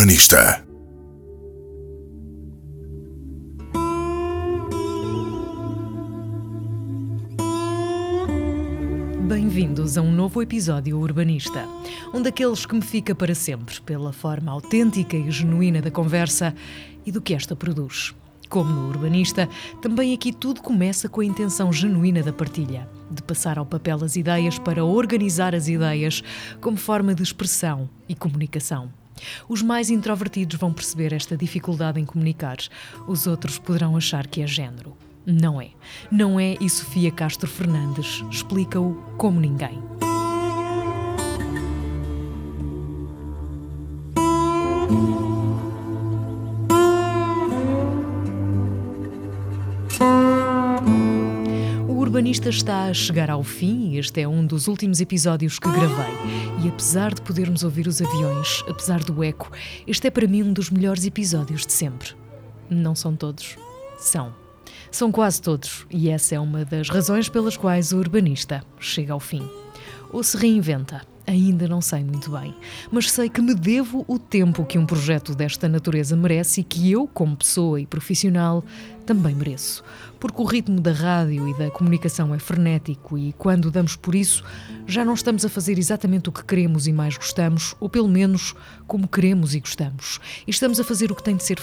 Urbanista. Bem-vindos a um novo episódio Urbanista, um daqueles que me fica para sempre pela forma autêntica e genuína da conversa e do que esta produz. Como no Urbanista, também aqui tudo começa com a intenção genuína da partilha, de passar ao papel as ideias para organizar as ideias como forma de expressão e comunicação. Os mais introvertidos vão perceber esta dificuldade em comunicar, os outros poderão achar que é género. Não é. Não é e Sofia Castro Fernandes explica-o como ninguém. Urbanista está a chegar ao fim este é um dos últimos episódios que gravei. E apesar de podermos ouvir os aviões, apesar do eco, este é para mim um dos melhores episódios de sempre. Não são todos. São. São quase todos, e essa é uma das razões pelas quais o urbanista chega ao fim. Ou se reinventa. Ainda não sei muito bem, mas sei que me devo o tempo que um projeto desta natureza merece e que eu, como pessoa e profissional, também mereço. Porque o ritmo da rádio e da comunicação é frenético e, quando damos por isso, já não estamos a fazer exatamente o que queremos e mais gostamos, ou pelo menos como queremos e gostamos. E estamos a fazer o que tem de ser